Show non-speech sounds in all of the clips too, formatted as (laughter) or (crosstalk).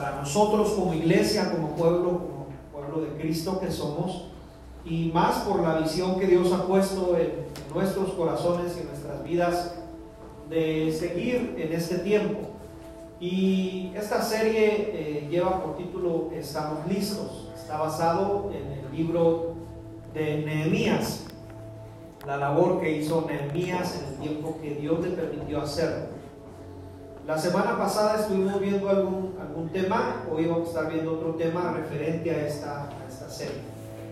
para nosotros como iglesia, como pueblo, como pueblo de Cristo que somos, y más por la visión que Dios ha puesto en, nuestros corazones y nuestras vidas de seguir en este tiempo. Y esta serie eh, lleva por título Estamos listos. Está basado en el libro de Nehemías, la labor que hizo Nehemías en el tiempo que Dios le permitió hacerlo. La semana pasada estuvimos viendo algún, algún tema, hoy vamos a estar viendo otro tema referente a esta, a esta serie.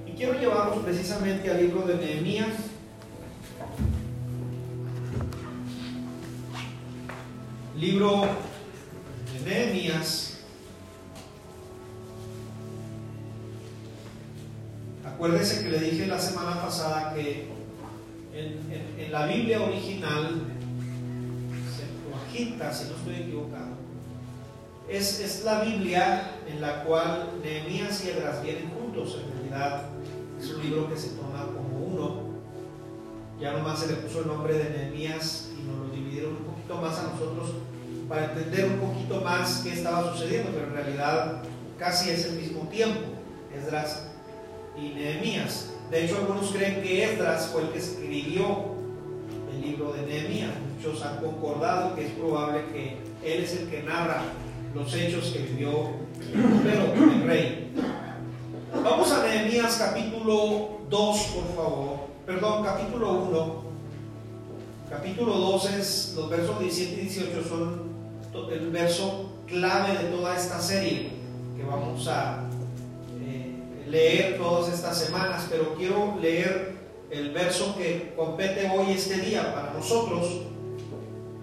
Y quiero llevarnos precisamente al libro de Nehemías. Libro de Nehemías. Acuérdese que le dije la semana pasada que en, en, la Biblia original, Si no estoy equivocado, es, es, la Biblia en la cual Nehemías y Edras vienen juntos. En realidad es un libro que se toma como uno. Ya nomás se le puso el nombre de Nehemías y nos lo dividieron un poquito más a nosotros para entender un poquito más qué estaba sucediendo, pero en realidad casi es el mismo tiempo, Esdras y Nehemías. De hecho, algunos creen que Esdras fue el que escribió libro de Nehemías. Muchos han concordado que es probable que él es el que narra los hechos que vivió el rey. Vamos a Nehemías capítulo 2, por favor. Perdón, capítulo 1. Capítulo 2 es, los versos 17 y 18 son el verso clave de toda esta serie que vamos a leer todas estas semanas, pero quiero leer el verso que compete hoy este día para nosotros.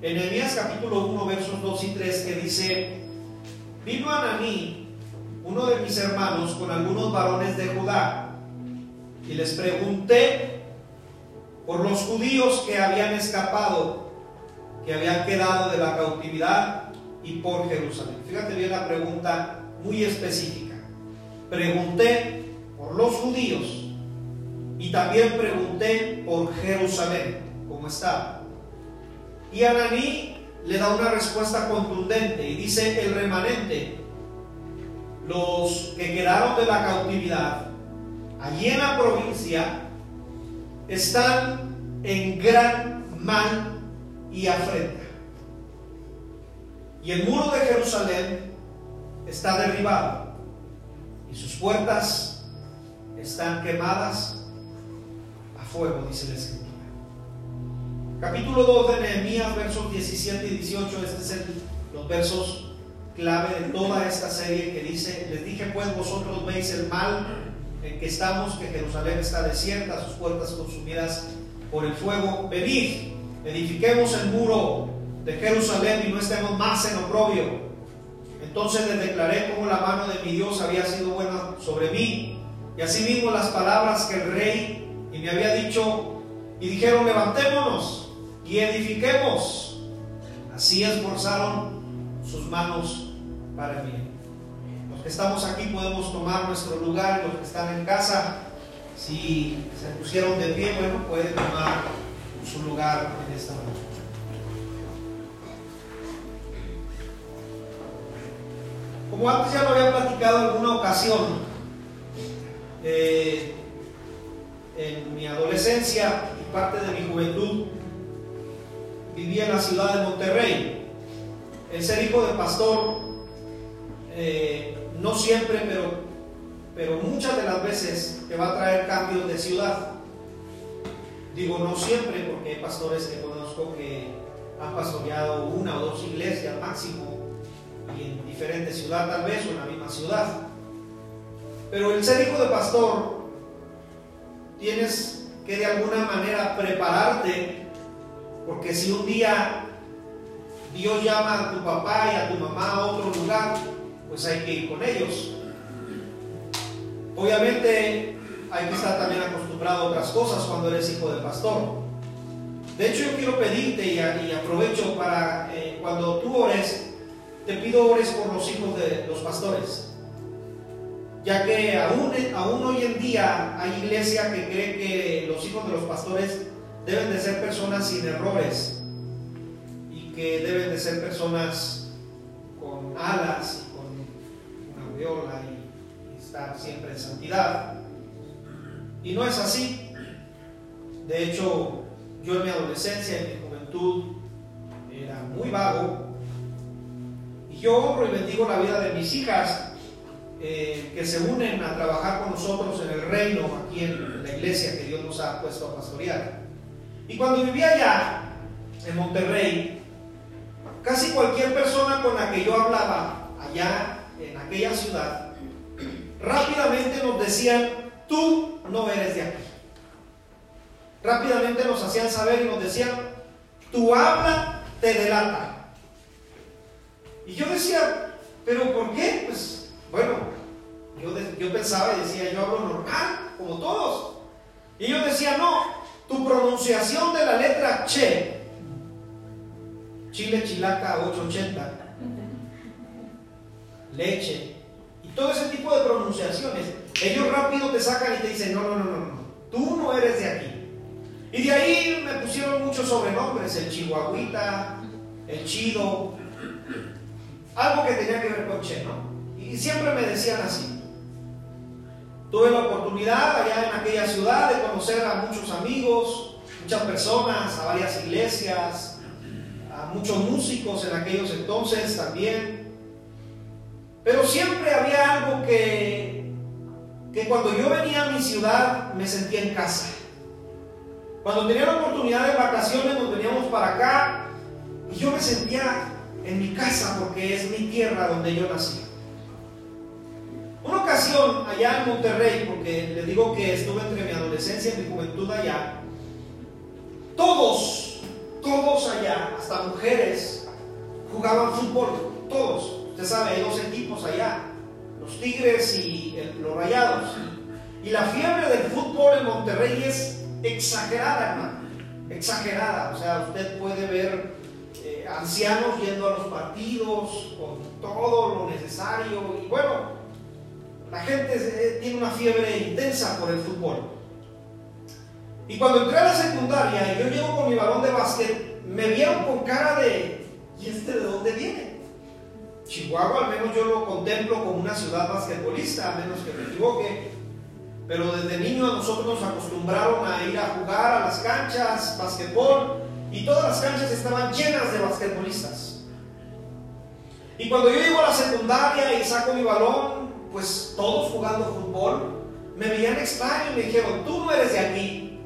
En Nehemías capítulo 1, versos 2 y 3, que dice, vino Ananí, uno de mis hermanos, con algunos varones de Judá, y les pregunté por los judíos que habían escapado, que habían quedado de la cautividad, y por Jerusalén. Fíjate bien la pregunta muy específica pregunté por los judíos y también pregunté por Jerusalén, cómo estaba. Y Ananí le da una respuesta contundente y dice el remanente, los que quedaron de la cautividad, allí en la provincia, están en gran mal y afrenta. Y el muro de Jerusalén está derribado sus puertas están quemadas fuego, dice la escritura. Capítulo 2 de Nehemías, versos 17 y 18, este es el, los versos clave de toda esta serie que dice, les dije pues vosotros veis el mal en que estamos, que Jerusalén está desierta, sus puertas consumidas por el fuego, venid, edifiquemos el muro de Jerusalén y no estemos más en oprobio entonces les declaré cómo la mano de mi Dios había sido buena sobre mí. Y asimismo las palabras que el rey y me había dicho, y dijeron, levantémonos y edifiquemos. Así esforzaron sus manos para el bien. Los que estamos aquí podemos tomar nuestro lugar, los que están en casa, si se pusieron de pie, bueno, pueden tomar su lugar en esta noche. Como antes ya lo había platicado en alguna ocasión, eh, en mi adolescencia y parte de mi juventud, vivía en la ciudad de Monterrey. El ser hijo de pastor, eh, no siempre, pero, pero muchas de las veces te va a traer cambios de ciudad. Digo no siempre, porque hay pastores que conozco que han pastoreado una o dos iglesias máximo y en diferente ciudad tal vez o en la misma ciudad. Pero el ser hijo de pastor, tienes que de alguna manera prepararte, porque si un día Dios llama a tu papá y a tu mamá a otro lugar, pues hay que ir con ellos. Obviamente hay que estar también acostumbrado a otras cosas cuando eres hijo de pastor. De hecho, yo quiero pedirte y, aprovecho para eh, cuando tú ores, te pido ores por los hijos de los pastores, ya que aún, aún hoy en día hay iglesia que cree que los hijos de los pastores deben de ser personas sin errores y que deben de ser personas con alas y con estar siempre en santidad. Y no es así. De hecho, yo en mi adolescencia, en mi juventud, era muy vago. Y yo honro y bendigo la vida de mis hijas eh, que se unen a trabajar con nosotros en el reino, aquí en la iglesia que Dios nos ha puesto a pastorear. Y cuando vivía allá, en Monterrey, casi cualquier persona con la que yo hablaba allá en aquella ciudad, rápidamente nos decían, tú no eres de aquí. Rápidamente nos hacían saber y nos decían, tu habla te delata. Y yo decía, pero ¿por qué? Pues bueno, yo, yo pensaba y decía, yo hablo normal, como todos. Y ellos decían, no, tu pronunciación de la letra che, chile chilaca 880, leche, y todo ese tipo de pronunciaciones, ellos rápido te sacan y te dicen, no, no, no, no, no, tú no eres de aquí. Y de ahí me pusieron muchos sobrenombres, el chihuahuita, el chido, algo que tenía que ver con che, ¿no? Y siempre me decían así. Tuve la oportunidad allá en aquella ciudad de conocer a muchos amigos, muchas personas, a varias iglesias, a muchos músicos en aquellos entonces también. Pero siempre había algo que, que cuando yo venía a mi ciudad me sentía en casa. Cuando tenía la oportunidad de vacaciones nos veníamos para acá y yo me sentía en mi casa porque es mi tierra donde yo nací. Una ocasión allá en Monterrey, porque le digo que estuve entre mi adolescencia y mi juventud allá, todos, todos allá, hasta mujeres, jugaban fútbol, todos. Usted sabe, hay dos equipos allá, los Tigres y los Rayados. Y la fiebre del fútbol en Monterrey es exagerada, hermano, exagerada. O sea, usted puede ver eh, ancianos yendo a los partidos con todo lo necesario. Y bueno, la gente eh, tiene una fiebre intensa por el fútbol. Y cuando entré a la secundaria y yo llego con mi balón de básquet, me vieron con cara de, ¿y este de dónde viene? Chihuahua al menos yo lo contemplo como una ciudad basquetbolista, a menos que me equivoque. Pero desde niño a nosotros nos acostumbraron a ir a jugar a las canchas, basquetbol, y todas las canchas estaban llenas de basquetbolistas. Y cuando yo llego a la secundaria y saco mi balón, pues todos jugando fútbol, me veían extraño y me dijeron, tú no eres de aquí.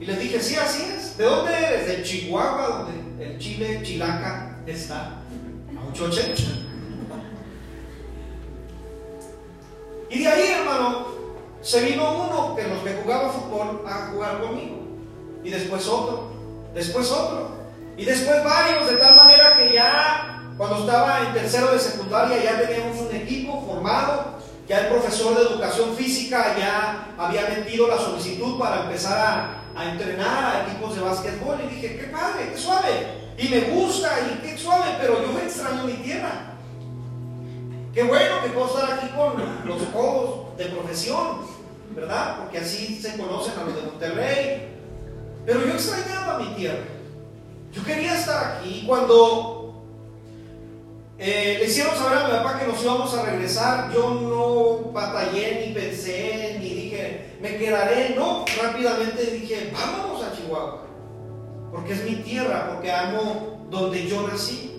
Y les dije, sí, así es. ¿De dónde eres? De Chihuahua, donde el Chile, Chilaca, está a 880. Y de ahí, hermano, se vino uno que los que jugaba fútbol a jugar conmigo. Y después otro, después otro. Y después varios, de tal manera que ya cuando estaba en tercero de secundaria ya teníamos un equipo formado, ya el profesor de educación física ya había metido la solicitud para empezar a, entrenar a equipos de básquetbol y dije, qué padre, qué suave, y me gusta y qué suave, pero yo extraño mi tierra. Qué bueno que puedo estar aquí con los codos de profesión, ¿verdad? Porque así se conocen a los de Monterrey. Pero yo extrañaba mi tierra. Yo quería estar aquí. Cuando eh, le hicieron saber a mi papá que nos íbamos a regresar. Yo no batallé, ni pensé, ni dije, me quedaré. No, rápidamente dije, vámonos a Chihuahua. Porque es mi tierra, porque amo donde yo nací.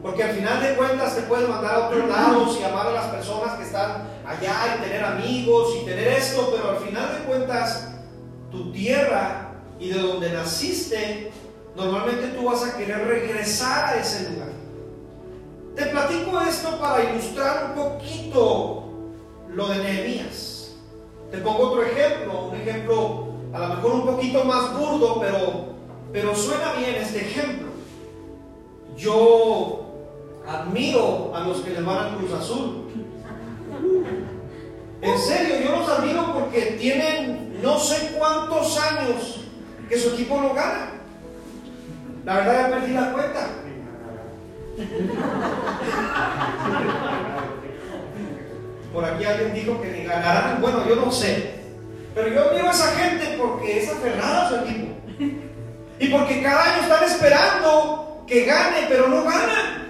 Porque al final de cuentas te puedes mandar a otros lados y amar a las personas que están allá y tener amigos y tener esto, pero al final de cuentas tu tierra y de donde naciste, normalmente tú vas a querer regresar a ese lugar. Te platico esto para ilustrar un poquito lo de Nehemías. Te pongo otro ejemplo, un ejemplo a lo mejor un poquito más burdo, pero, pero suena bien este ejemplo. Yo admiro a los que le van a Cruz Azul. En serio, yo los admiro porque tienen no sé cuántos años que su equipo no gana. La verdad ya perdí la cuenta. Por aquí alguien dijo que ni ganarán, bueno, yo no sé. Pero yo admiro a esa gente porque es aferrada a su equipo. Y porque cada año están esperando que gane, pero no ganan.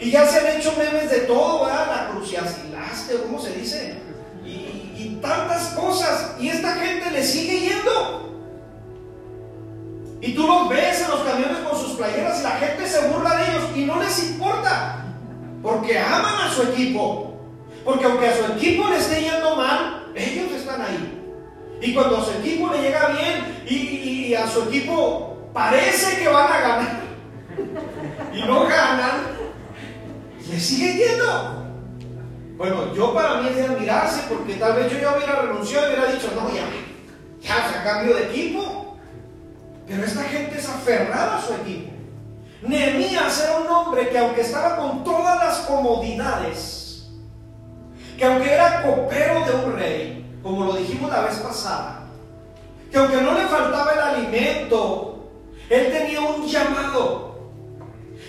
Y ya se han hecho memes de todo, ¿verdad? La asilaste, ¿cómo se dice? Y tantas cosas. Y esta gente le sigue yendo. Y tú los ves en los camiones con sus playeras y la gente se burla de ellos y no les importa. Porque aman a su equipo. Porque aunque a su equipo le esté yendo mal, ellos están ahí. Y cuando a su equipo le llega bien y, a su equipo parece que van a ganar (laughs) y no ganan, le sigue yendo. Bueno, yo para mí es de admirarse porque tal vez yo ya hubiera renunciado y hubiera dicho, no, ya, ya, se cambio de equipo. Pero esta gente es aferrada a su equipo. Nehemías era un hombre que aunque estaba con todas las comodidades, que aunque era copero de un rey, como lo dijimos la vez pasada, que aunque no le faltaba el alimento, él tenía un llamado.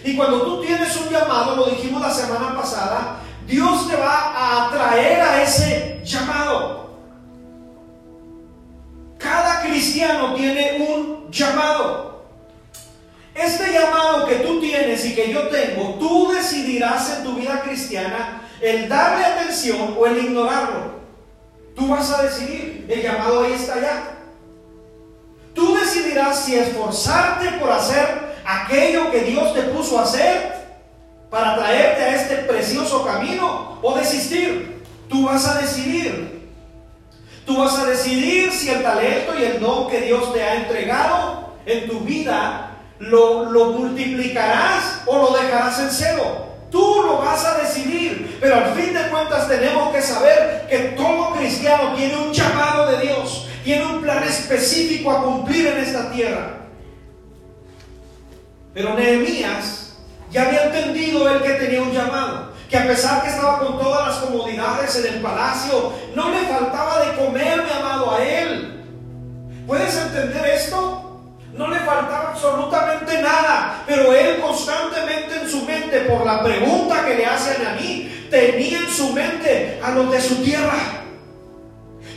Y cuando tú tienes un llamado, lo dijimos la semana pasada, Dios te va a atraer a ese llamado. Cada cristiano tiene un llamado. Este llamado que tú tienes y que yo tengo, tú decidirás en tu vida cristiana el darle atención o el ignorarlo. Tú vas a decidir, el llamado ahí está ya. Tú decidirás si esforzarte por hacer aquello que Dios te puso a hacer para traerte a este precioso camino o desistir. Tú vas a decidir. Tú vas a decidir si el talento y el don que Dios te ha entregado en tu vida lo, multiplicarás o lo dejarás en cero. Tú lo vas a decidir, pero al fin de cuentas tenemos que saber que todo cristiano tiene un llamado de Dios, tiene un plan específico a cumplir en esta tierra. Pero Nehemías ya había entendido él que tenía un llamado, que a pesar que estaba con todas las comodidades en el palacio, no le faltaba de comer, mi amado, a él. ¿Puedes entender esto? No le faltaba absolutamente nada, pero él constantemente en su mente, por la pregunta que le hacen a mí, tenía en su mente a los de su tierra.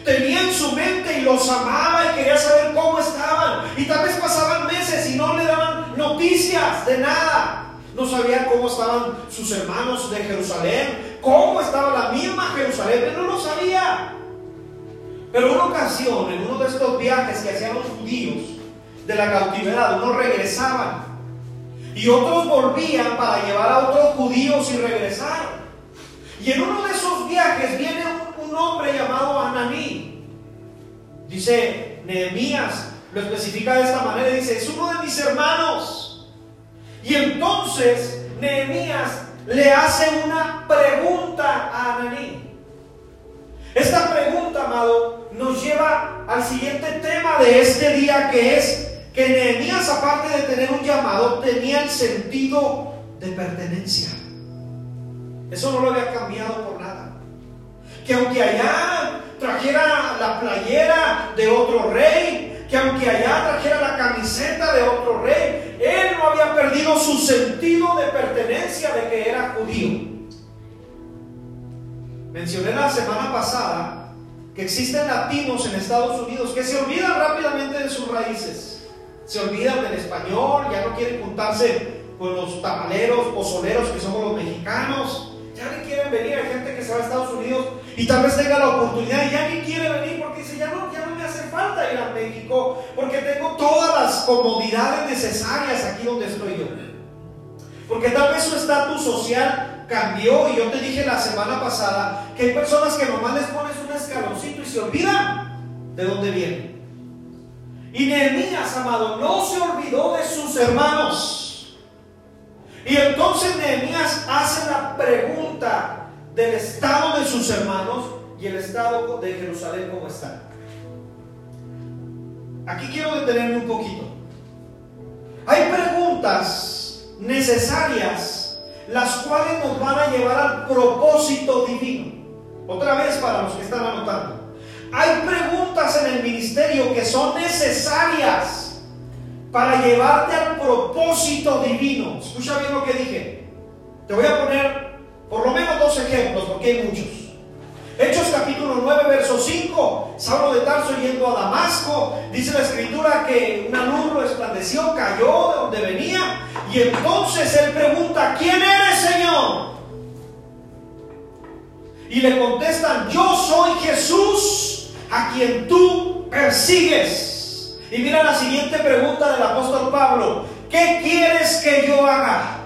Tenía en su mente y los amaba y quería saber cómo estaban. Y tal vez pasaban meses y no le daban noticias de nada. No sabían cómo estaban sus hermanos de Jerusalén, cómo estaba la misma Jerusalén, él no lo sabía. Pero una ocasión, en uno de estos viajes que hacían los judíos, de la cautividad, unos regresaban y otros volvían para llevar a otros judíos y regresar. Y en uno de esos viajes viene un, hombre llamado Ananí. Dice Nehemías, lo especifica de esta manera, dice, es uno de mis hermanos. Y entonces Nehemías le hace una pregunta a Ananí. Esta pregunta, amado, nos lleva al siguiente tema de este día que es que Nehemías, aparte de tener un llamado, tenía el sentido de pertenencia. Eso no lo había cambiado por nada. Que aunque allá trajera la playera de otro rey, que aunque allá trajera la camiseta de otro rey, él no había perdido su sentido de pertenencia de que era judío. Mencioné la semana pasada que existen latinos en Estados Unidos que se olvidan rápidamente de sus raíces se olvidan del español, ya no quieren juntarse con los tamaleros, pozoleros que somos los mexicanos, ya ni quieren venir, hay gente que se va a Estados Unidos y tal vez tenga la oportunidad y ya ni quiere venir porque dice, ya no, falta ir a México porque tengo todas las comodidades necesarias aquí donde estoy yo. Porque tal vez su estatus social cambió y yo te dije la semana pasada que hay personas que nomás les pones un escaloncito y se olvidan de dónde vienen. Y Nehemías, amado, no se olvidó de sus hermanos. Y entonces Nehemías hace la pregunta del estado de sus hermanos y el estado de Jerusalén cómo está. Aquí quiero detenerme un poquito. Hay preguntas necesarias las cuales nos van a llevar al propósito divino. Otra vez para los que están anotando. Hay preguntas en el ministerio que son necesarias para llevarte al propósito divino. Escucha bien lo que dije. Te voy a poner por lo menos dos ejemplos, porque hay muchos. Hechos capítulo 9, verso 5. Saulo de Tarso yendo a Damasco. Dice la escritura que una luz resplandeció, cayó de donde venía. Y entonces él pregunta, ¿quién eres, Señor? y le contestan, yo soy Jesús a quien tú persigues. Y mira la siguiente pregunta del apóstol Pablo, ¿qué quieres que yo haga?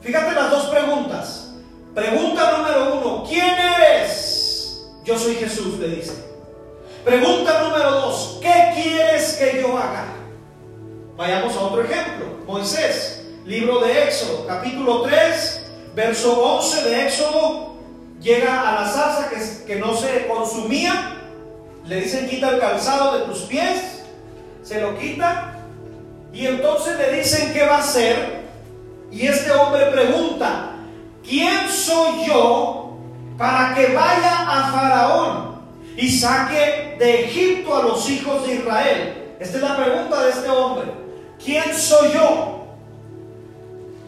Fíjate las dos preguntas. Pregunta número uno, ¿quién eres? Yo soy Jesús, le dice. Pregunta número dos, ¿qué quieres que yo haga? Vayamos a otro ejemplo. Moisés, libro de Éxodo, capítulo 3, verso 11 de Éxodo, llega a la salsa que, que no se consumía. Le dicen, quita el calzado de tus pies. Se lo quita. Y entonces le dicen, ¿qué va a hacer? Y este hombre pregunta, ¿quién soy yo para que vaya a Faraón y saque de Egipto a los hijos de Israel? Esta es la pregunta de este hombre. ¿Quién soy yo?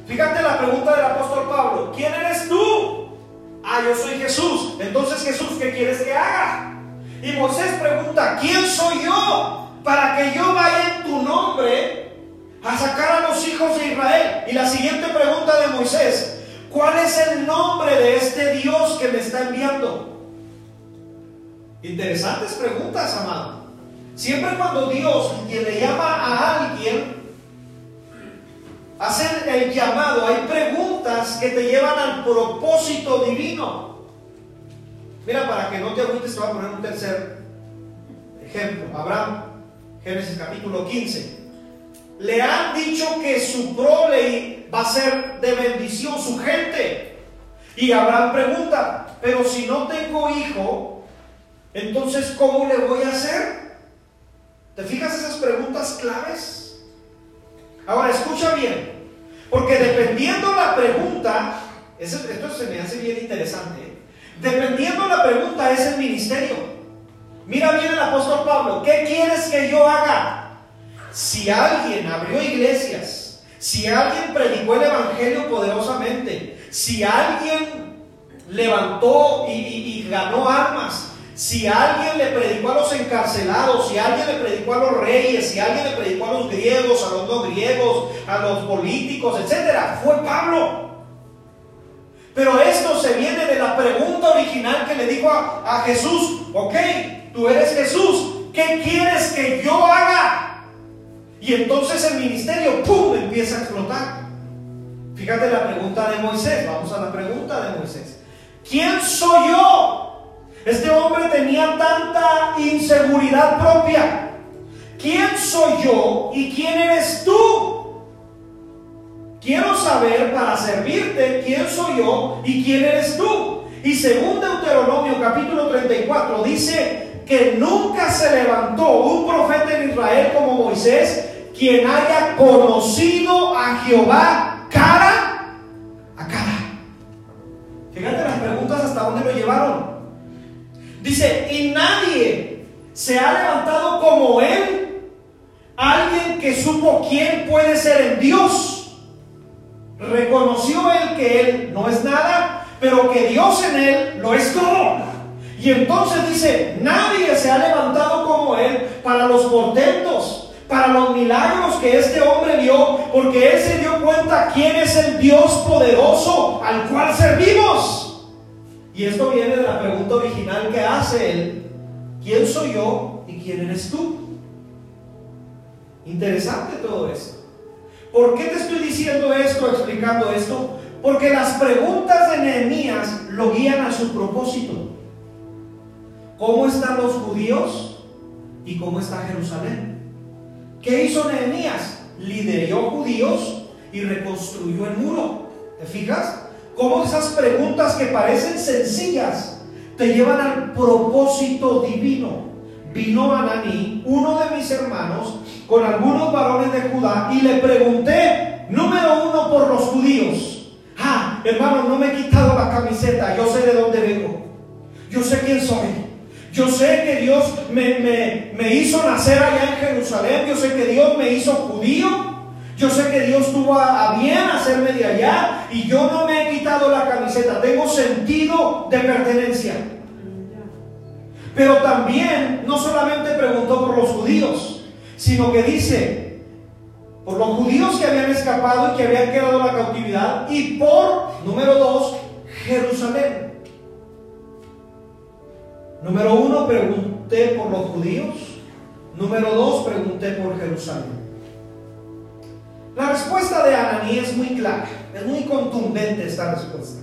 Fíjate la pregunta del apóstol Pablo. ¿Quién eres tú? Ah, yo soy Jesús. Entonces Jesús, ¿qué quieres que haga? Y Moisés pregunta, ¿quién soy yo para que yo vaya en tu nombre a sacar a los hijos de Israel? Y la siguiente pregunta de Moisés, ¿cuál es el nombre de este Dios que me está enviando? Interesantes preguntas, amado. Siempre cuando Dios le llama a alguien, hacen el llamado, hay preguntas que te llevan al propósito divino. Mira, para que no te agüites, te voy a poner un tercer ejemplo. Abraham, Génesis capítulo 15. Le han dicho que su prole va a ser de bendición, su gente. Y Abraham pregunta, pero si no tengo hijo, entonces ¿cómo le voy a hacer? ¿Te fijas esas preguntas claves? Ahora escucha bien, porque dependiendo la pregunta, esto se me hace bien interesante, dependiendo la pregunta es el ministerio. Mira bien el apóstol Pablo, ¿qué quieres que yo haga? Si alguien abrió iglesias, si alguien predicó el Evangelio poderosamente, si alguien levantó y, ganó armas, si alguien le predicó a los encarcelados, si alguien le predicó a los reyes, si alguien le predicó a los griegos, a los no griegos, a los políticos, etcétera, fue Pablo. Pero esto se viene de la pregunta original que le dijo a, a Jesús, ok, tú eres Jesús, ¿qué quieres que yo haga? Y entonces el ministerio, ¡pum!, empieza a explotar. Fíjate la pregunta de Moisés, vamos a la pregunta de Moisés. ¿Quién soy yo? Este hombre tenía tanta inseguridad propia. ¿Quién soy yo y quién eres tú? Quiero saber para servirte quién soy yo y quién eres tú. Y según Deuteronomio capítulo 34 dice que nunca se levantó un profeta en Israel como Moisés quien haya conocido a Jehová cara a cara. Fíjate las preguntas hasta dónde lo llevaron. Dice, y nadie se ha levantado como él, alguien que supo quién puede ser en Dios. Reconoció él que él no es nada, pero que Dios en él lo es todo. Y entonces dice, nadie se ha levantado como él para los portentos, para los milagros que este hombre vio, porque él se dio cuenta quién es el Dios poderoso al cual servimos. Y esto viene de la pregunta original que hace él, ¿quién soy yo y quién eres tú? Interesante todo esto. ¿Por qué te estoy diciendo esto, explicando esto? Porque las preguntas de Nehemías lo guían a su propósito. ¿Cómo están los judíos y cómo está Jerusalén? ¿Qué hizo Nehemías? Lideró judíos y reconstruyó el muro. ¿Te fijas? Cómo esas preguntas que parecen sencillas te llevan al propósito divino. Vino Ananí, uno de mis hermanos, con algunos varones de Judá y le pregunté, número uno, por los judíos. Ah, hermano, no me he quitado la camiseta, yo sé de dónde vengo. Yo sé quién soy. Yo sé que Dios me, me, me hizo nacer allá en Jerusalén. Yo sé que Dios me hizo judío. Yo sé que Dios tuvo a, bien hacerme de allá y yo no me he quitado la camiseta. Tengo sentido de pertenencia. Pero también no solamente preguntó por los judíos, sino que dice, por los judíos que habían escapado y que habían quedado en la cautividad y por, número dos, Jerusalén. Número uno, pregunté por los judíos. Número dos, pregunté por Jerusalén. La respuesta de Ananí es muy clara, es muy contundente esta respuesta.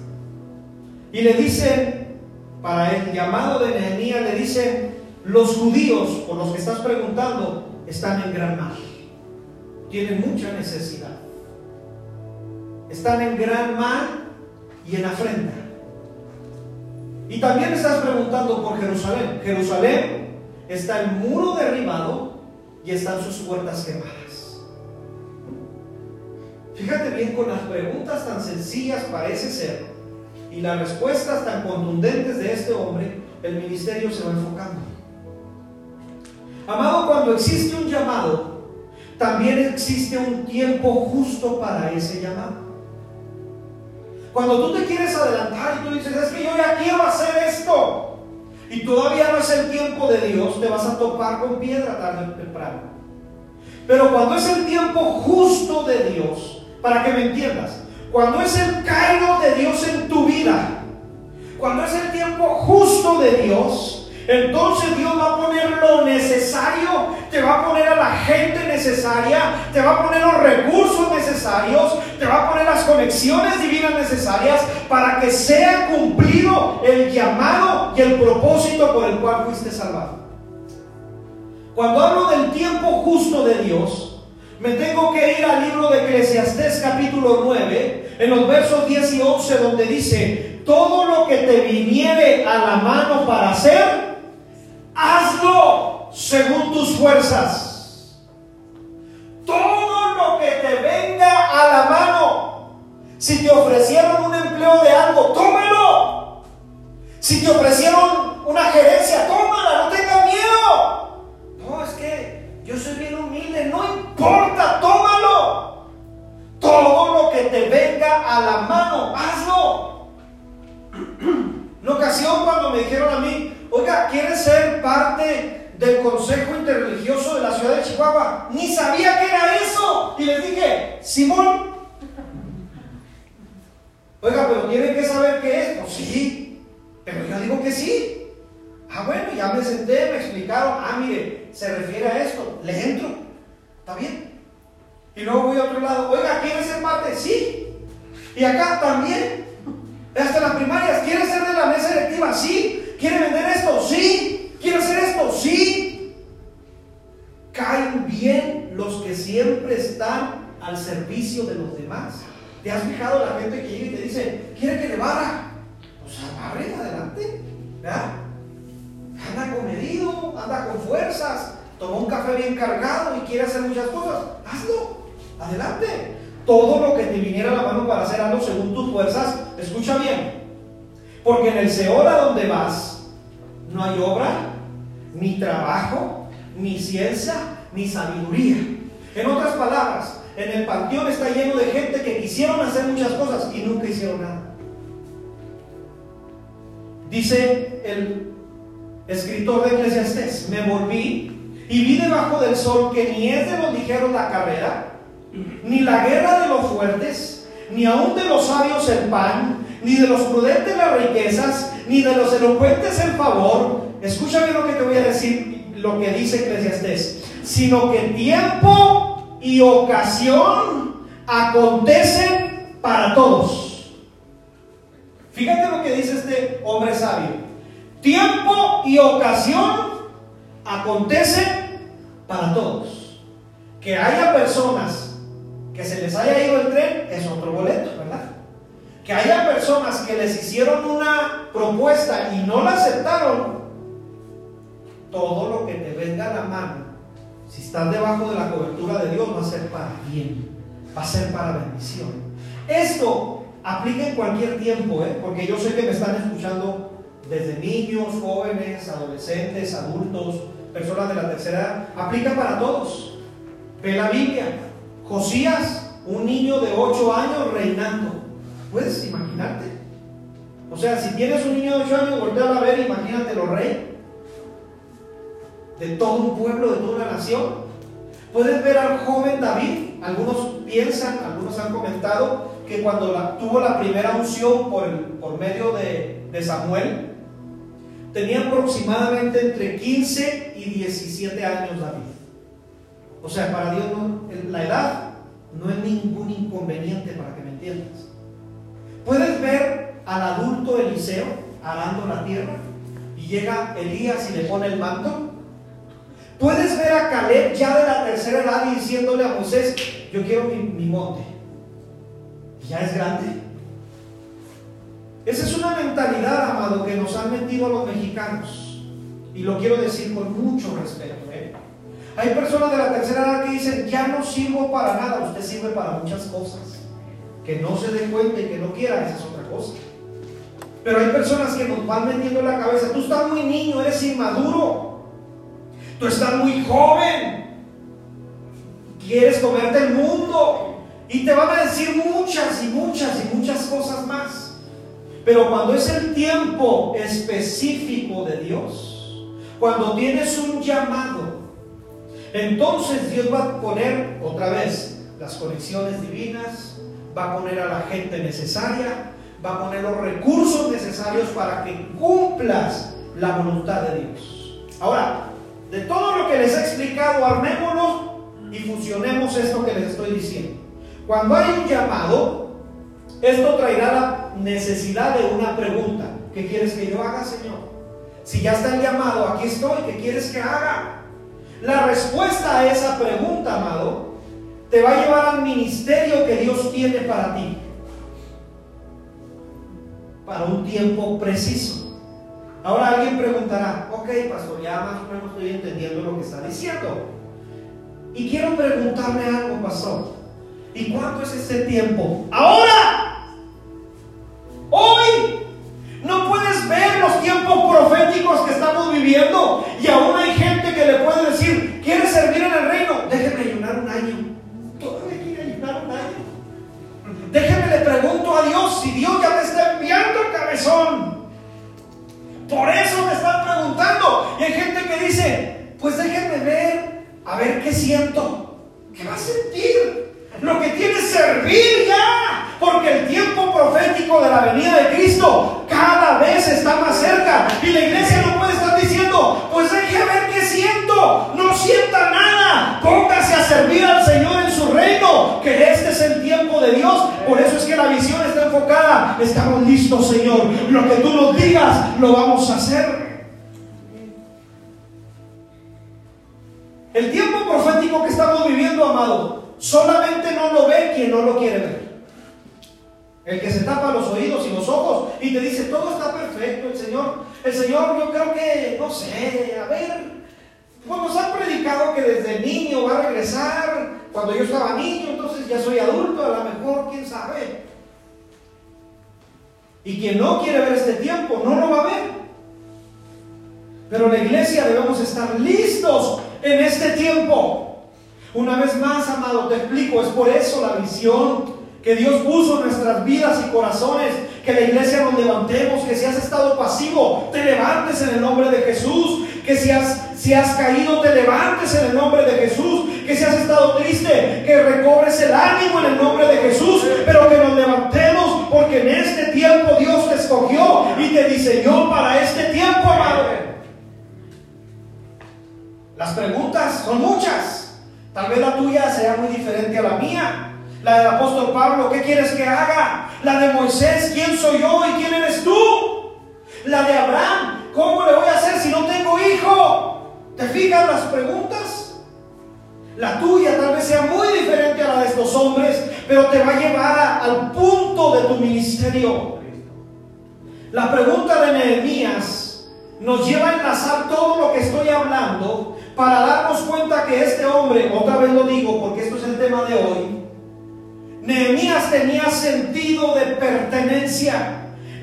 Y le dicen, para el llamado de Nehemías, le dicen, los judíos por los que estás preguntando están en gran mal, tienen mucha necesidad, están en gran mal y en afrenta. Y también estás preguntando por Jerusalén. Jerusalén está el muro derribado y están sus puertas quemadas. Fíjate bien con las preguntas tan sencillas parece ser y las respuestas tan contundentes de este hombre, el ministerio se va enfocando. Amado, cuando existe un llamado, también existe un tiempo justo para ese llamado. Cuando tú te quieres adelantar y tú dices, es que yo ya quiero hacer esto, y todavía no es el tiempo de Dios, te vas a topar con piedra tarde o temprano. Pero cuando es el tiempo justo de Dios, para que me entiendas, cuando es el caído de Dios en tu vida, cuando es el tiempo justo de Dios, entonces Dios va a poner lo necesario, te va a poner a la gente necesaria, te va a poner los recursos necesarios, te va a poner las conexiones divinas necesarias para que sea cumplido el llamado y el propósito por el cual fuiste salvado. Cuando hablo del tiempo justo de Dios, me tengo que ir al libro de Eclesiastés capítulo 9, en los versos 10 y 11, donde dice, todo lo que te viniere a la mano para hacer, hazlo según tus fuerzas. Todo lo que te venga a la mano. Si te ofrecieron un empleo de algo, tómalo. Si te ofrecieron una gerencia, tómala, no tengas miedo. No, es que yo soy bien humilde, no importa, tómalo. Todo lo que te venga a la mano, hazlo. (clears throat) Una ocasión cuando me dijeron a mí, Oiga, ¿quiere ser parte del Consejo Interreligioso de la ciudad de Chihuahua? Ni sabía qué era eso. Y les dije, Simón. Oiga, pero tienen que saber qué es. Pues sí, pero yo digo que sí. Ah, bueno, ya me senté, me explicaron. Ah, mire, se refiere a esto. Le entro. ¿Está bien? Y luego voy a otro lado. Oiga, ¿quiere ser parte? Sí. Y acá también. Hasta las primarias. ¿Quiere ser de la mesa directiva? Sí. ¿Quiere vender esto? Sí. ¿Quiere hacer esto? Sí. Caen bien los que siempre están al servicio de los demás. ¿Te has fijado la gente que llega y te dice, quiere que le barra? Pues barre adelante. ¿verdad? Anda comedido, anda con fuerzas, tomó un café bien cargado y quiere hacer muchas cosas. Hazlo. Adelante. Todo lo que te viniera a la mano para hacer algo según tus fuerzas, escucha bien. Porque en el Seol a donde vas, no hay obra, ni trabajo, ni ciencia, ni sabiduría. En otras palabras, en el panteón está lleno de gente que quisieron hacer muchas cosas y nunca hicieron nada. Dice el escritor de Eclesiastés, me volví y vi debajo del sol que ni es de los ligeros la carrera, ni la guerra de los fuertes, ni aun de los sabios el pan, ni de los prudentes las riquezas, ni de los elocuentes el favor. Escúchame lo que te voy a decir, lo que dice Eclesiastés, sino que tiempo y ocasión acontecen para todos. Fíjate lo que dice este hombre sabio. Tiempo y ocasión acontecen para todos. Que haya personas que se les haya ido el tren es otro boleto, ¿verdad? que haya personas que les hicieron una propuesta y no la aceptaron, todo lo que te venga a la mano, si estás debajo de la cobertura de Dios, va a ser para bien, va a ser para bendición. Esto aplica en cualquier tiempo, ¿eh? porque yo sé que me están escuchando desde niños, jóvenes, adolescentes, adultos, personas de la tercera edad, aplica para todos. Ve la Biblia. Josías, un niño de 8 años reinando. ¿Puedes imaginarte? O sea, si tienes un niño de 8 años, voltea a ver, imagínate los rey de todo un pueblo, de toda una nación. Puedes ver al joven David, algunos piensan, algunos han comentado que cuando tuvo la primera unción por, medio de, de Samuel, tenía aproximadamente entre 15 y 17 años David. O sea, para Dios la edad no es ningún inconveniente para que me entiendas. Puedes ver al adulto Eliseo arando la tierra y llega Elías y le pone el manto. Puedes ver a Caleb ya de la tercera edad diciéndole a Moisés, yo quiero mi, monte. Y ya es grande. Esa es una mentalidad, amado, que nos han metido los mexicanos. Y lo quiero decir con mucho respeto. ¿eh? Hay personas de la tercera edad que dicen, ya no sirvo para nada. Usted sirve para muchas cosas. Que no se dé cuenta y que no quiera, esa es otra cosa. Pero hay personas que nos van metiendo en la cabeza, tú estás muy niño, eres inmaduro. Tú estás muy joven. Quieres comerte el mundo. Y te van a decir muchas y muchas y muchas cosas más. Pero cuando es el tiempo específico de Dios, cuando tienes un llamado, entonces Dios va a poner otra vez las conexiones divinas, va a poner a la gente necesaria, va a poner los recursos necesarios para que cumplas la voluntad de Dios. Ahora, de todo lo que les he explicado, armémoslo y fusionemos esto que les estoy diciendo. Cuando hay un llamado, esto traerá la necesidad de una pregunta. ¿Qué quieres que yo haga, Señor? Si ya está el llamado, aquí estoy, ¿qué quieres que haga? La respuesta a esa pregunta, amado, te va a llevar al ministerio que Dios tiene para ti. Para un tiempo preciso. Ahora alguien preguntará, ok, pastor, ya más o menos estoy entendiendo lo que está diciendo. Y quiero preguntarle algo, pastor. ¿Y cuánto es ese tiempo? Ahora. Hoy no puedes ver los tiempos proféticos que estamos viviendo y aún hay gente que le puede decir, ¿quieres servir en el reino? Déjeme le pregunto a Dios si Dios ya me está enviando el cabezón. Por eso me están preguntando. Y hay gente que dice, pues déjenme ver, a ver qué siento. ¿Qué va a sentir? Lo que tiene es servir ya. Porque el tiempo profético de la venida de Cristo cada vez está más cerca. Y la iglesia no puede estar diciendo, pues deje ver qué siento. No sienta nada. Póngase a servir al Señor en su reino. Que este es el de Dios. Por eso es que la visión está enfocada. Estamos listos, Señor. Lo que tú nos digas, lo vamos a hacer. El tiempo profético que estamos viviendo, amado, solamente no lo ve quien no lo quiere ver. El que se tapa los oídos y los ojos y te dice, todo está perfecto, el Señor, el Señor yo creo que, no sé, a ver, pues nos han predicado que desde niño va a regresar, cuando yo estaba niño, entonces ya soy adulto, a lo mejor, quién sabe. Y quien no quiere ver este tiempo, no lo va a ver. Pero la iglesia debemos estar listos en este tiempo. Una vez más, amado, te explico, es por eso la visión que Dios puso en nuestras vidas y corazones, que la iglesia nos levantemos, que si has estado pasivo, te levantes en el nombre de Jesús, que si has, si has caído, te levantes en el nombre de Jesús, que si has estado triste, que recobres el ánimo en el nombre de Jesús, pero que nos levantemos porque en este tiempo Dios te escogió y te diseñó para este tiempo, amado. Las preguntas son muchas. Tal vez la tuya sea muy diferente a la mía. La del apóstol Pablo, ¿qué quieres que haga? La de Moisés, ¿quién soy yo y quién eres tú? La de Abraham, ¿cómo La tuya tal vez sea muy diferente a la de estos hombres, pero te va a llevar al punto de tu ministerio. La pregunta de Nehemías nos lleva a enlazar todo lo que estoy hablando para darnos cuenta que este hombre, otra vez lo digo porque esto es el tema de hoy, Nehemías tenía sentido de pertenencia.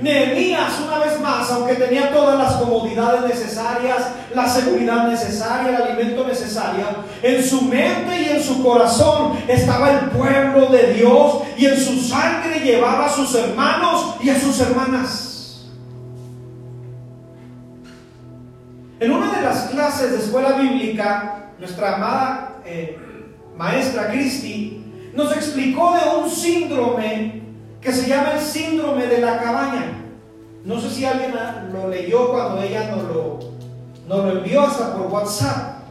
Nehemías, una vez más, aunque tenía todas las comodidades necesarias, la seguridad necesaria, el alimento necesario, en su mente y en su corazón estaba el pueblo de Dios y en su sangre llevaba a sus hermanos y a sus hermanas. En una de las clases de escuela bíblica, nuestra amada eh, maestra Cristi nos explicó de un síndrome que se llama el síndrome de la cabaña. No sé si alguien lo leyó cuando ella nos lo, nos lo envió hasta por WhatsApp.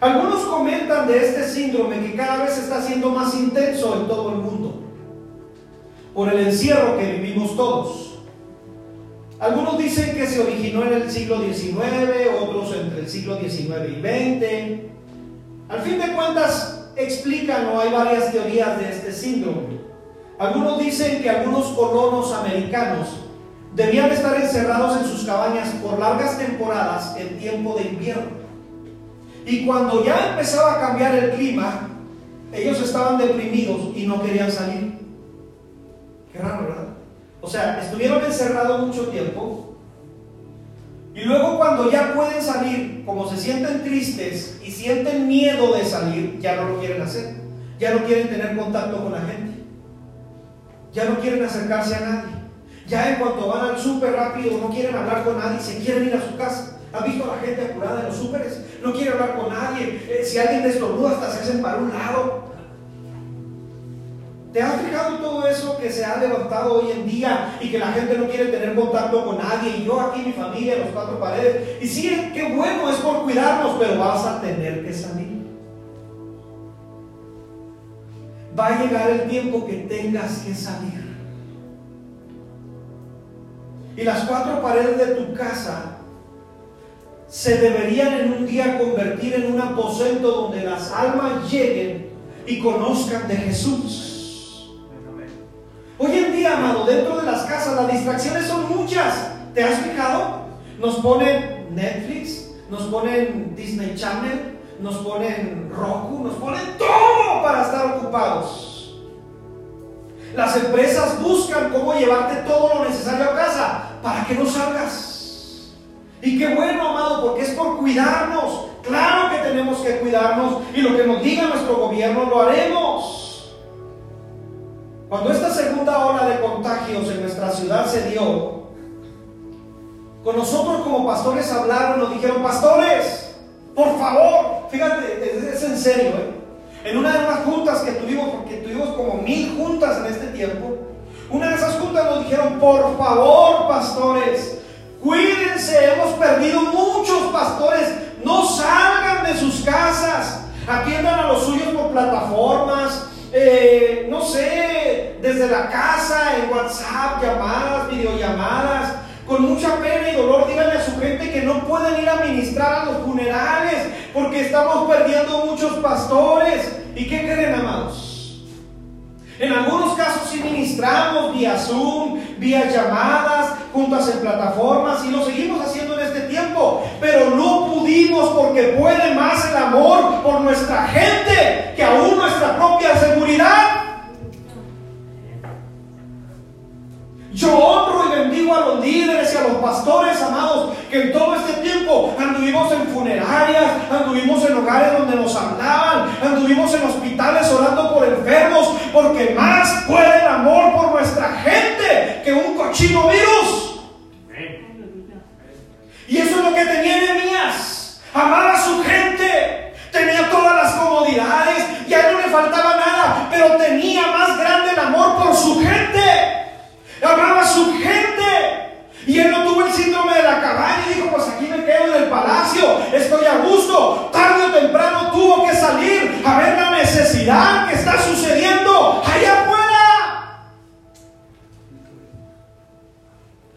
Algunos comentan de este síndrome que cada vez está siendo más intenso en todo el mundo por el encierro que vivimos todos. Algunos dicen que se originó en el siglo XIX, otros entre el siglo XIX y XX. Al fin de cuentas, explican o hay varias teorías de este síndrome. Algunos dicen que algunos colonos americanos debían estar encerrados en sus cabañas por largas temporadas en tiempo de invierno. Y cuando ya empezaba a cambiar el clima, ellos estaban deprimidos y no querían salir. Qué raro, ¿verdad? O sea, estuvieron encerrados mucho tiempo y luego cuando ya pueden salir, como se sienten tristes y sienten miedo de salir, ya no lo quieren hacer. Ya no quieren tener contacto con la gente. Ya no quieren acercarse a nadie. Ya en cuanto van al súper rápido, no quieren hablar con nadie, se quieren ir a su casa. ¿Has visto a la gente apurada en los súperes? No quiere hablar con nadie. Eh, si alguien destornuda, hasta se hacen para un lado. ¿Te has fijado todo eso que se ha levantado hoy en día y que la gente no quiere tener contacto con nadie? Y yo aquí, mi familia, los cuatro paredes. Y sí, qué bueno es por cuidarnos, pero vas a tener que salir. Va a llegar el tiempo que tengas que salir. Y las cuatro paredes de tu casa se deberían en un día convertir en un aposento donde las almas lleguen y conozcan de Jesús. Hoy en día, amado, dentro de las casas las distracciones son muchas. ¿Te has fijado? Nos ponen Netflix, nos ponen Disney Channel, nos ponen Roku, nos ponen todo para estar ocupados. Las empresas buscan cómo llevarte todo lo necesario a casa para que no salgas. Y qué bueno, amado, porque es por cuidarnos. Claro que tenemos que cuidarnos y lo que nos diga nuestro gobierno lo haremos. Cuando esta segunda ola de contagios en nuestra ciudad se dio, con nosotros como pastores hablaron, nos dijeron, pastores, por favor, fíjate, es, en serio, ¿eh? en una de las juntas que tuvimos, porque tuvimos como mil juntas en este tiempo, una de esas juntas nos dijeron, por favor, pastores, Cuídense, hemos perdido muchos pastores. No salgan de sus casas. Atiendan a los suyos por plataformas. Eh, no sé, desde la casa, en WhatsApp, llamadas, videollamadas. Con mucha pena y dolor, díganle a su gente que no pueden ir a ministrar a los funerales porque estamos perdiendo muchos pastores. ¿Y qué creen, amados? En algunos casos sí ministramos vía Zoom, vía llamadas, juntas en plataformas y lo seguimos haciendo en este tiempo. Pero no pudimos porque puede más el amor por nuestra gente que aún nuestra propia seguridad. Yo honro y bendigo a los líderes y a los pastores, amados, que en todo este tiempo anduvimos en funerarias, anduvimos en hogares donde nos hablaban, anduvimos en hospitales orando por enfermos, porque más puede el amor por nuestra gente que un cochino virus. Y eso es lo que tenía Nehemías. Amaba a su gente. Tenía todas las comodidades. Ya no le faltaba nada. Pero tenía más grande el amor por su gente amaba su gente. Y él no tuvo el síndrome de la cabaña y dijo, pues aquí me quedo en el palacio, estoy a gusto. Tarde o temprano tuvo que salir a ver la necesidad que está sucediendo allá afuera.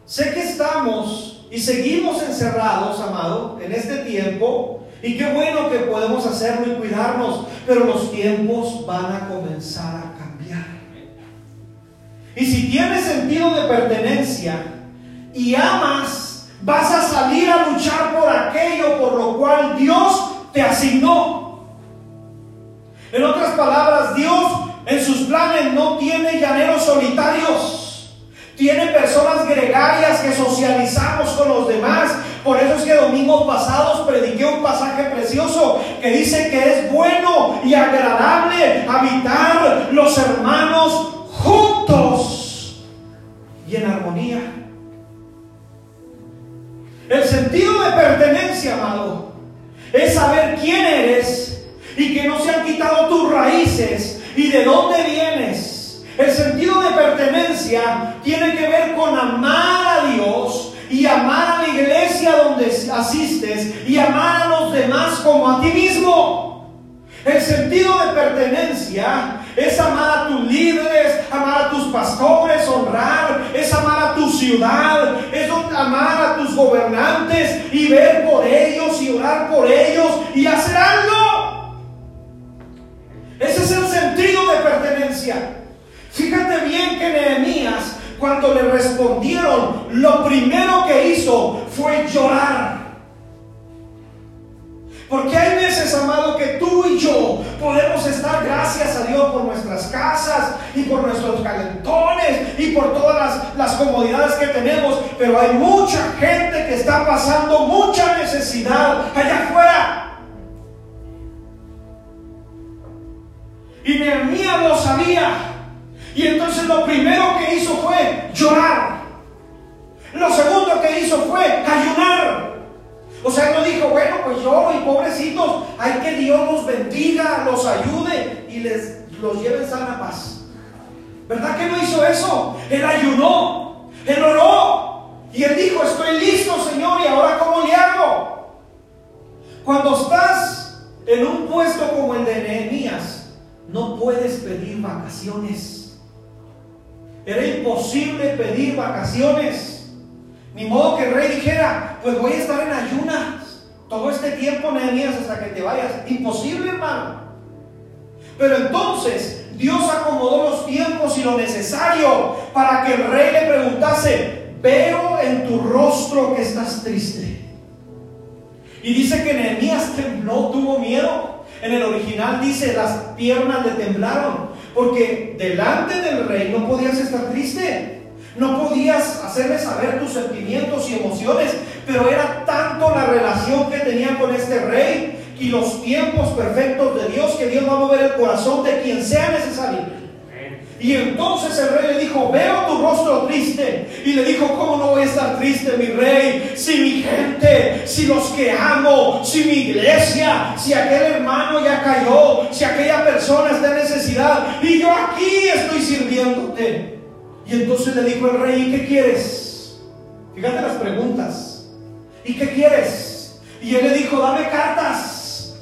Sé que estamos y seguimos encerrados, amado, en este tiempo. Y qué bueno que podemos hacerlo y cuidarnos, pero los tiempos van a comenzar a y si tienes sentido de pertenencia y amas, vas a salir a luchar por aquello por lo cual Dios te asignó. En otras palabras, Dios en sus planes no tiene llaneros solitarios. Tiene personas gregarias que socializamos con los demás. Por eso es que domingos pasados prediqué un pasaje precioso que dice que es bueno y agradable habitar los hermanos juntos y en armonía. El sentido de pertenencia, amado, es saber quién eres y que no se han quitado tus raíces y de dónde vienes El sentido de pertenencia tiene que ver con amar a Dios y amar a la iglesia donde asistes y amar a los demás como a ti mismo. El sentido de pertenencia es amar a tus líderes, amar a tus pastores, honrar, es amar a tu ciudad, es amar a tus gobernantes y ver por ellos y orar por ellos y hacer algo. Ese es el sentido de pertenencia. Fíjate bien que Nehemías, cuando le respondieron, lo primero que hizo fue llorar. Porque hay veces, amado, que podemos estar, gracias a Dios, por nuestras casas y por nuestros calentones y por todas las, las, comodidades que tenemos, pero hay mucha gente que está pasando mucha necesidad allá afuera. Y Nehemías lo sabía. Y entonces lo primero que hizo fue llorar. Lo segundo que hizo fue ayunar. O sea, no dijo, bueno, pues lloro y pobrecitos, hay que Dios los bendiga, los ayude y les los lleve en sana paz. ¿Verdad que no hizo eso? Él ayunó, él oró y él dijo, estoy listo, Señor, y ahora ¿cómo le hago? Cuando estás en un puesto como el de Nehemías, no puedes pedir vacaciones. Era imposible pedir vacaciones. Ni modo que el rey dijera, pues voy a estar en ayunas todo este tiempo, Nehemías, hasta que te vayas. Imposible, hermano. Pero entonces Dios acomodó los tiempos y lo necesario para que el rey le preguntase, veo en tu rostro que estás triste. Y dice que Nehemías tembló, tuvo miedo. En el original dice, las piernas le temblaron. Porque delante del rey no podías estar triste. No podías hacerle saber tus sentimientos y emociones, pero era tanto la relación que tenía con este rey y los tiempos perfectos de Dios que Dios va a mover el corazón de quien sea necesario. Y entonces el rey le dijo, veo tu rostro triste. Y le dijo, ¿cómo no voy a estar triste, mi rey? Si mi gente, si los que amo, si mi iglesia, si aquel hermano ya cayó, si aquella persona está en necesidad. Y yo aquí estoy sirviéndote. Y entonces le dijo el rey, ¿y qué quieres? Fíjate las preguntas. ¿Y qué quieres? Y él le dijo, dame cartas,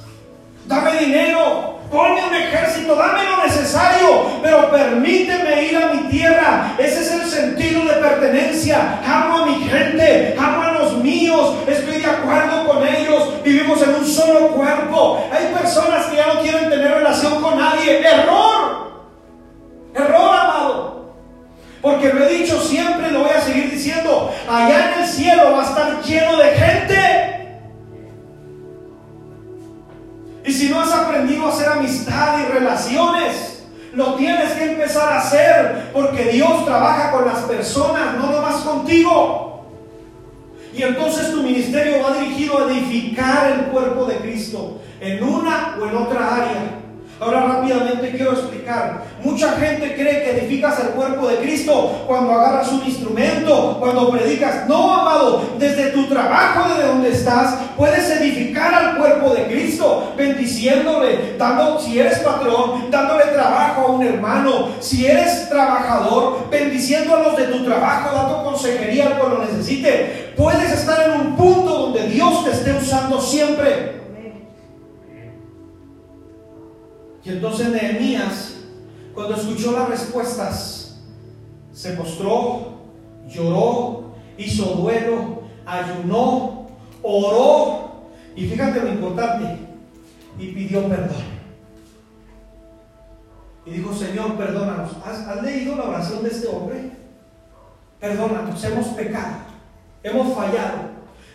dame dinero, Ponme un ejército, dame lo necesario, pero permíteme ir a mi tierra. Ese es el sentido de pertenencia. Amo a mi gente, amo a los míos, estoy de acuerdo con ellos, vivimos en un solo cuerpo. Hay personas que ya no quieren tener relación con nadie. Error, error, amado. Porque lo he dicho siempre, lo voy a seguir diciendo. Allá en el cielo va a estar lleno de gente y si no has aprendido a hacer amistad y relaciones, lo tienes que empezar a hacer porque Dios trabaja con las personas, no nomás contigo. Y entonces tu ministerio va dirigido a edificar el cuerpo de Cristo en una o en otra área. Ahora rápidamente quiero explicar. Mucha gente cree que edificas el cuerpo de Cristo cuando agarras un instrumento, cuando predicas. No, amado, desde tu trabajo, desde donde estás, puedes edificar al cuerpo de Cristo, bendiciéndole, dando, si eres patrón, dándole trabajo a un hermano. Si eres trabajador, bendiciendo a los de tu trabajo, dando consejería cuando lo necesite. Puedes estar en un punto donde Dios te esté usando siempre. Y entonces Nehemías, cuando escuchó las respuestas, se postró, lloró, hizo duelo, ayunó, oró y fíjate lo importante, y pidió perdón. Y dijo, Señor, perdónanos. ¿Has, leído la oración de este hombre? Perdónanos, hemos pecado, hemos fallado.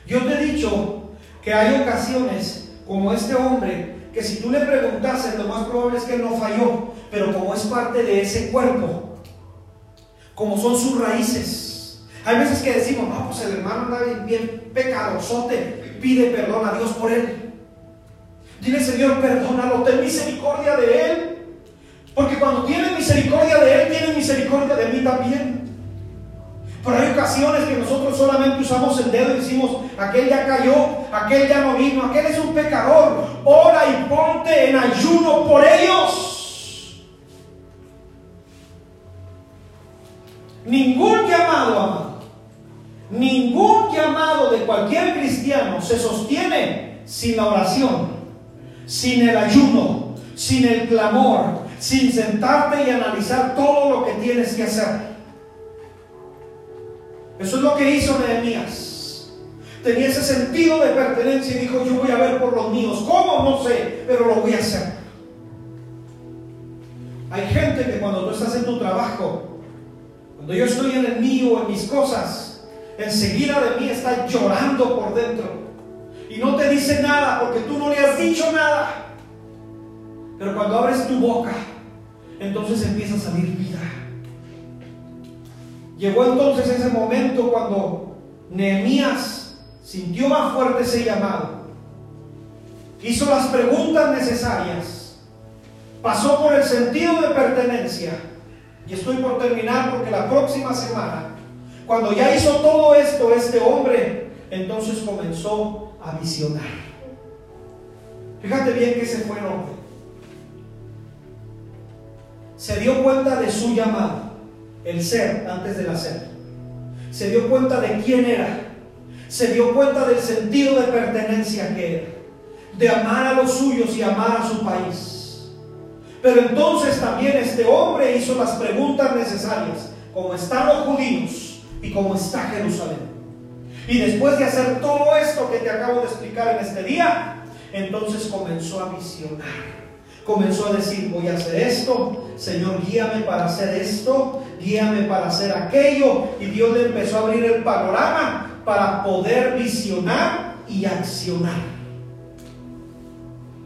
Yo te he dicho que hay ocasiones como este hombre que si tú le preguntases, lo más probable es que no falló, pero como es parte de ese cuerpo, como son sus raíces. Hay veces que decimos, no, pues el hermano anda bien, bien pecadosote, pide perdón a Dios por él. Dile, Señor, perdónalo, ten misericordia de él. Porque cuando tienes misericordia de él, tienes misericordia de mí también. Pero hay ocasiones que nosotros solamente usamos el dedo y decimos, aquel ya cayó, aquel ya no vino, aquel es un pecador. Ora y ponte en ayuno por ellos. Ningún llamado, amado, ningún llamado de cualquier cristiano se sostiene sin la oración, sin el ayuno, sin el clamor, sin sentarte y analizar todo lo que tienes que hacer. Eso es lo que hizo Nehemías. Tenía ese sentido de pertenencia y dijo, yo voy a ver por los míos. ¿Cómo? No sé, pero lo voy a hacer. Hay gente que cuando tú estás en tu trabajo, cuando yo estoy en el mío, en mis cosas, enseguida de mí está llorando por dentro. Y no te dice nada porque tú no le has dicho nada. Pero cuando abres tu boca, entonces empieza a salir vida. Llegó entonces ese momento cuando Nehemías sintió más fuerte ese llamado. Hizo las preguntas necesarias. Pasó por el sentido de pertenencia. Y estoy por terminar porque la próxima semana, cuando ya hizo todo esto, este hombre entonces comenzó a visionar. Fíjate bien que ese fue el hombre. Se dio cuenta de su llamado el ser antes del hacer. Se dio cuenta de quién era. Se dio cuenta del sentido de pertenencia que era. De amar a los suyos y amar a su país. Pero entonces también este hombre hizo las preguntas necesarias. ¿Cómo están los judíos y cómo está Jerusalén? Y después de hacer todo esto que te acabo de explicar en este día, entonces comenzó a visionar comenzó a decir, voy a hacer esto, Señor, guíame para hacer esto, guíame para hacer aquello. Y Dios le empezó a abrir el panorama para poder visionar y accionar.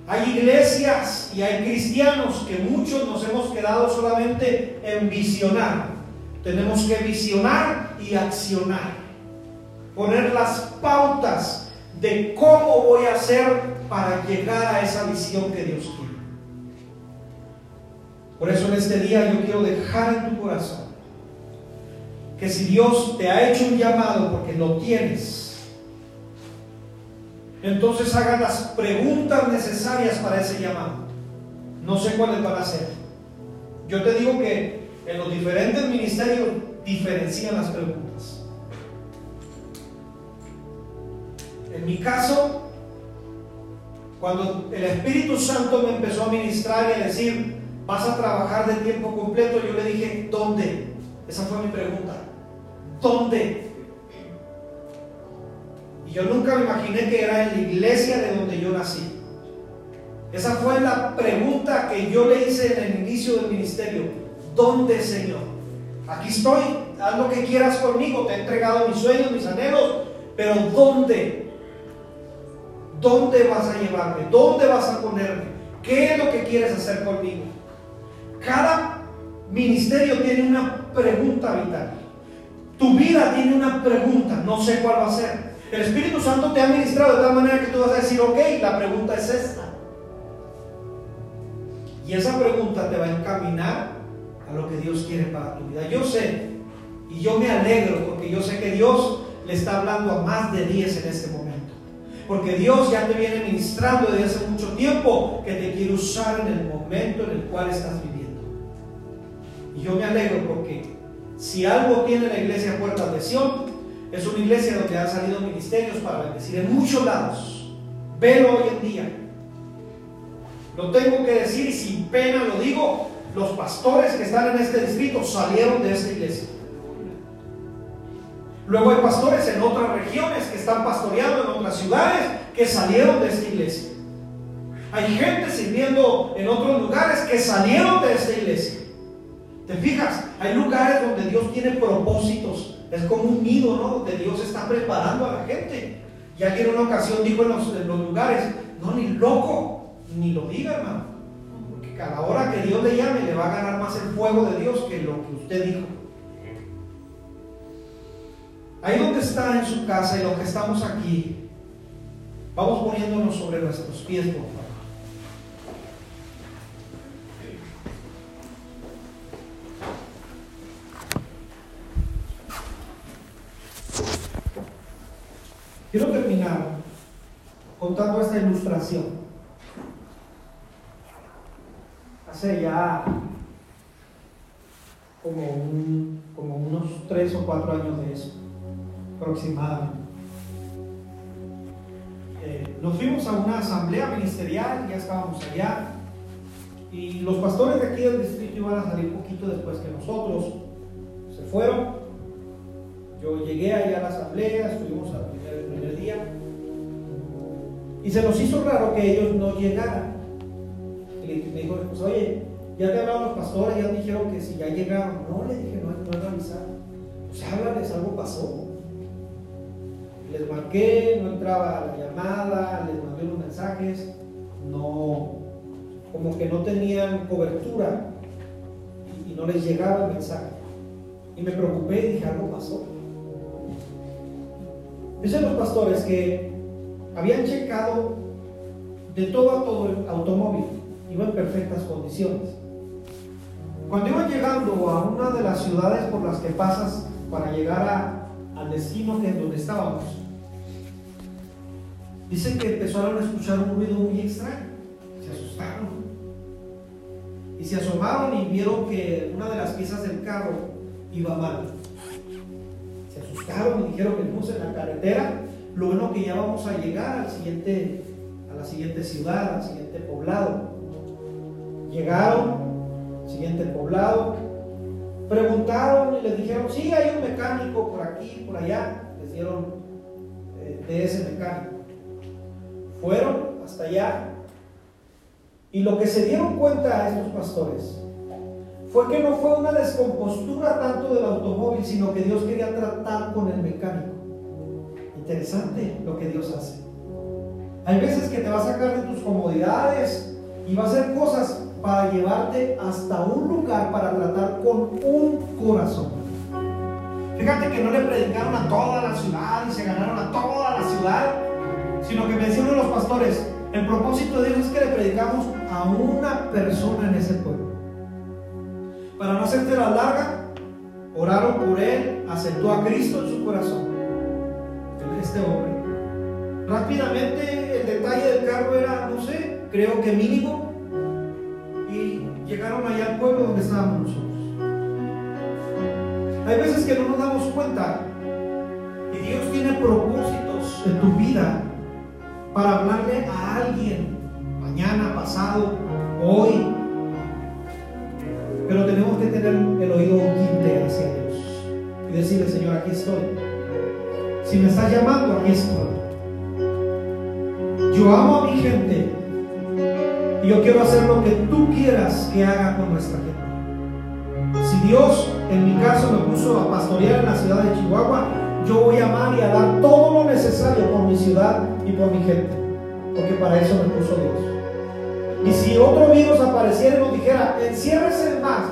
Hay iglesias y hay cristianos que muchos nos hemos quedado solamente en visionar. Tenemos que visionar y accionar. Poner las pautas de cómo voy a hacer para llegar a esa visión que Dios quiere. Por eso en este día yo quiero dejar en tu corazón que si Dios te ha hecho un llamado porque lo tienes, entonces haga las preguntas necesarias para ese llamado. No sé cuáles van a ser. Yo te digo que en los diferentes ministerios diferencian las preguntas. En mi caso, cuando el Espíritu Santo me empezó a ministrar y a decir, vas a trabajar de tiempo completo, yo le dije, ¿dónde? Esa fue mi pregunta. ¿Dónde? Y yo nunca me imaginé que era en la iglesia de donde yo nací. Esa fue la pregunta que yo le hice en el inicio del ministerio. ¿Dónde, Señor? Aquí estoy, haz lo que quieras conmigo, te he entregado mis sueños, mis anhelos, pero ¿dónde? ¿Dónde vas a llevarme? ¿Dónde vas a ponerme? ¿Qué es lo que quieres hacer conmigo? Cada ministerio tiene una pregunta vital. Tu vida tiene una pregunta, no sé cuál va a ser. El Espíritu Santo te ha ministrado de tal manera que tú vas a decir, ok, la pregunta es esta. Y esa pregunta te va a encaminar a lo que Dios quiere para tu vida. Yo sé, y yo me alegro porque yo sé que Dios le está hablando a más de 10 en este momento. Porque Dios ya te viene ministrando desde hace mucho tiempo que te quiere usar en el momento en el cual estás viviendo. Y yo me alegro porque si algo tiene la iglesia Puerta de Sion, es una iglesia donde han salido ministerios para bendecir en muchos lados. Velo hoy en día. Lo tengo que decir y sin pena lo digo, los pastores que están en este distrito salieron de esta iglesia. Luego hay pastores en otras regiones que están pastoreando en otras ciudades que salieron de esta iglesia. Hay gente sirviendo en otros lugares que salieron de esta iglesia. ¿Te fijas? Hay lugares donde Dios tiene propósitos. Es como un nido, ¿no? Donde Dios está preparando a la gente. Y alguien en una ocasión dijo en los, lugares, no, ni loco, ni lo diga, hermano. Porque cada hora que Dios le llame, le va a ganar más el fuego de Dios que lo que usted dijo. Ahí donde está en su casa y los que estamos aquí, vamos poniéndonos sobre nuestros pies, por favor. Contando esta ilustración. Hace ya como un, como unos tres o cuatro años de eso, aproximadamente. Eh, nos fuimos a una asamblea ministerial, ya estábamos allá, y los pastores de aquí del distrito iban a salir poquito después que nosotros. Se fueron. Yo llegué allá a la asamblea, estuvimos día. Y se nos hizo raro que ellos no llegaran. Y me dijo, pues oye, ya te hablaron los pastores, ya dijeron que si ya llegaron. No, le dije, no, no han avisado. Pues háblales, algo pasó. Les marqué, no entraba la llamada, les mandé unos mensajes, no, como que no tenían cobertura y, no les llegaba el mensaje. Y me preocupé y dije, algo pasó. Dicen los pastores que habían checado de todo a todo el automóvil, iba en perfectas condiciones. Cuando iban llegando a una de las ciudades por las que pasas para llegar al destino es donde estábamos, dicen que empezaron a escuchar un ruido muy extraño, se asustaron y se asomaron y vieron que una de las piezas del carro iba mal. Se asustaron y dijeron que estamos en la carretera, lo bueno que ya vamos a llegar al siguiente, a la siguiente ciudad, al siguiente poblado. Llegaron siguiente poblado. Preguntaron y les dijeron, sí, hay un mecánico por aquí, por allá. Les dieron eh, de ese mecánico. Fueron hasta allá. Y lo que se dieron cuenta a estos pastores fue que no fue una descompostura tanto del automóvil, sino que Dios quería tratar con el mecánico. Interesante lo que Dios hace. Hay veces que te va a sacar de tus comodidades y va a hacer cosas para llevarte hasta un lugar para tratar con un corazón. Fíjate que no le predicaron a toda la ciudad y se ganaron a toda la ciudad, sino que me decía uno de los pastores, el propósito de Dios es que le predicamos a una persona en ese pueblo. Para no hacerte la larga, oraron por él, aceptó a Cristo en su corazón. Este hombre. Rápidamente el detalle del carro era, no sé, creo que mínimo llegaron allá al pueblo donde estábamos nosotros. Hay veces que no nos damos cuenta y Dios tiene propósitos en tu vida para hablarle a alguien mañana, pasado, hoy. Pero tenemos que tener el oído quinte hacia Dios y decirle, Señor, aquí estoy. Si me estás llamando, aquí estoy. Yo amo a mi gente y yo quiero hacer lo que tú quieras que haga con nuestra gente. Si Dios, en mi caso, me puso a pastorear en la ciudad de Chihuahua, yo voy a amar y a dar todo lo necesario por mi ciudad y por mi gente. Porque para eso me puso Dios. Y si otro virus apareciera y nos dijera, enciérrese más,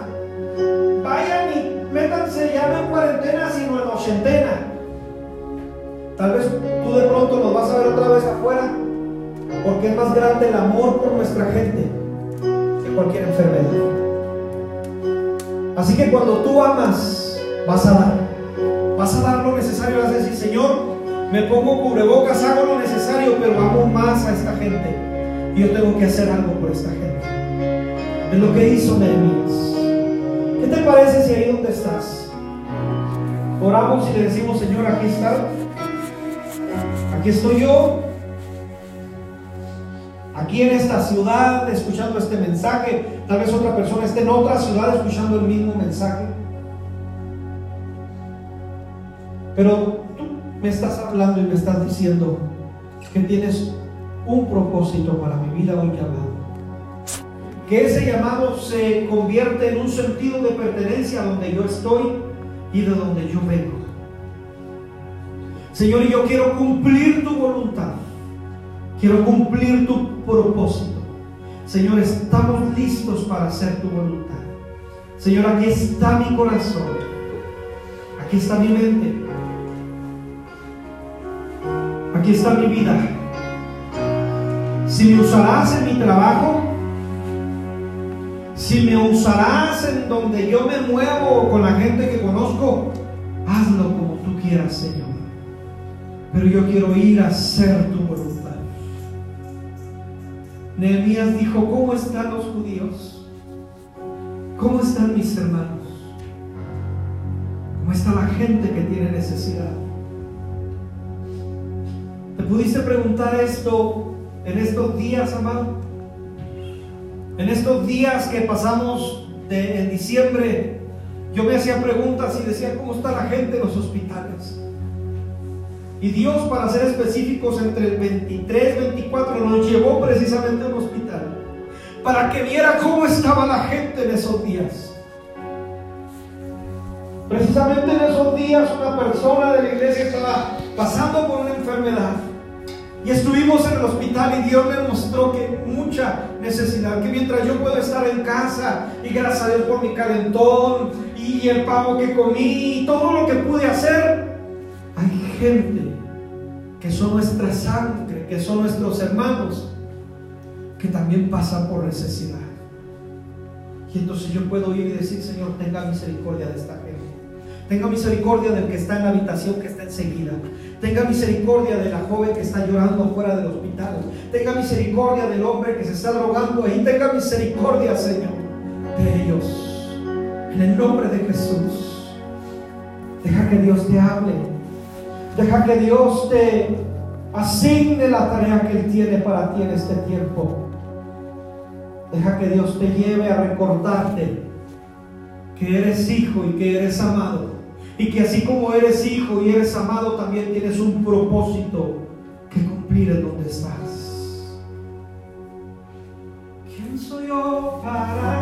vayan y métanse ya no en cuarentena, sino en ochentena. Tal vez tú de pronto nos vas a ver otra vez afuera porque es más grande el amor por nuestra gente que cualquier enfermedad. Así que cuando tú amas, vas a dar. Vas a dar lo necesario, vas a decir, Señor, me pongo cubrebocas, hago lo necesario, pero amo más a esta gente. Y yo tengo que hacer algo por esta gente. Es lo que hizo Nehemías. ¿Qué te parece si ahí donde estás? Oramos y le decimos, Señor, aquí está. Aquí estoy yo aquí en esta ciudad escuchando este mensaje, tal vez otra persona esté en otra ciudad escuchando el mismo mensaje. Pero tú me estás hablando y me estás diciendo que tienes un propósito para mi vida, un llamado. Que ese llamado se convierte en un sentido de pertenencia donde yo estoy y de donde yo vengo. Señor, yo quiero cumplir tu voluntad. Quiero cumplir tu propósito. Señor, estamos listos para hacer tu voluntad. Señor, aquí está mi corazón. Aquí está mi mente. Aquí está mi vida. Si me usarás en mi trabajo, si me usarás en donde yo me muevo con la gente que conozco, hazlo como tú quieras, Señor. Pero yo quiero ir a hacer tu voluntad. Nehemías dijo, ¿cómo están los judíos? ¿Cómo están mis hermanos? está la gente que tiene necesidad. ¿Te pudiste preguntar esto en estos días, amado? En estos días que pasamos de, en diciembre, yo me hacía preguntas y decía, ¿cómo está la gente en los hospitales? Y Dios, para ser específicos, entre el 23 y 24 nos llevó precisamente a un hospital para que viera cómo estaba la gente en esos días. Precisamente en esos días una persona de la iglesia estaba pasando por una enfermedad y estuvimos en el hospital y Dios me mostró que mucha necesidad, que mientras yo puedo estar en casa y gracias a Dios por mi calentón y el pavo que comí y todo lo que pude hacer, gente que son nuestra sangre, que son nuestros hermanos, que también pasan por necesidad. Y entonces yo puedo ir y decir, Señor, tenga misericordia de esta gente. Tenga misericordia del que está en la habitación que está enseguida. Tenga misericordia de la joven que está llorando fuera del hospital. Tenga misericordia del hombre que se está drogando ahí. Tenga misericordia, Señor, de ellos. En el nombre de Jesús. Deja que Dios te hable. Deja que Dios te asigne la tarea que Él tiene para ti en este tiempo. Deja que Dios te lleve a recordarte que eres hijo y que eres amado. Y que así como eres hijo y eres amado, también tienes un propósito que cumplir en donde estás. ¿Quién soy yo para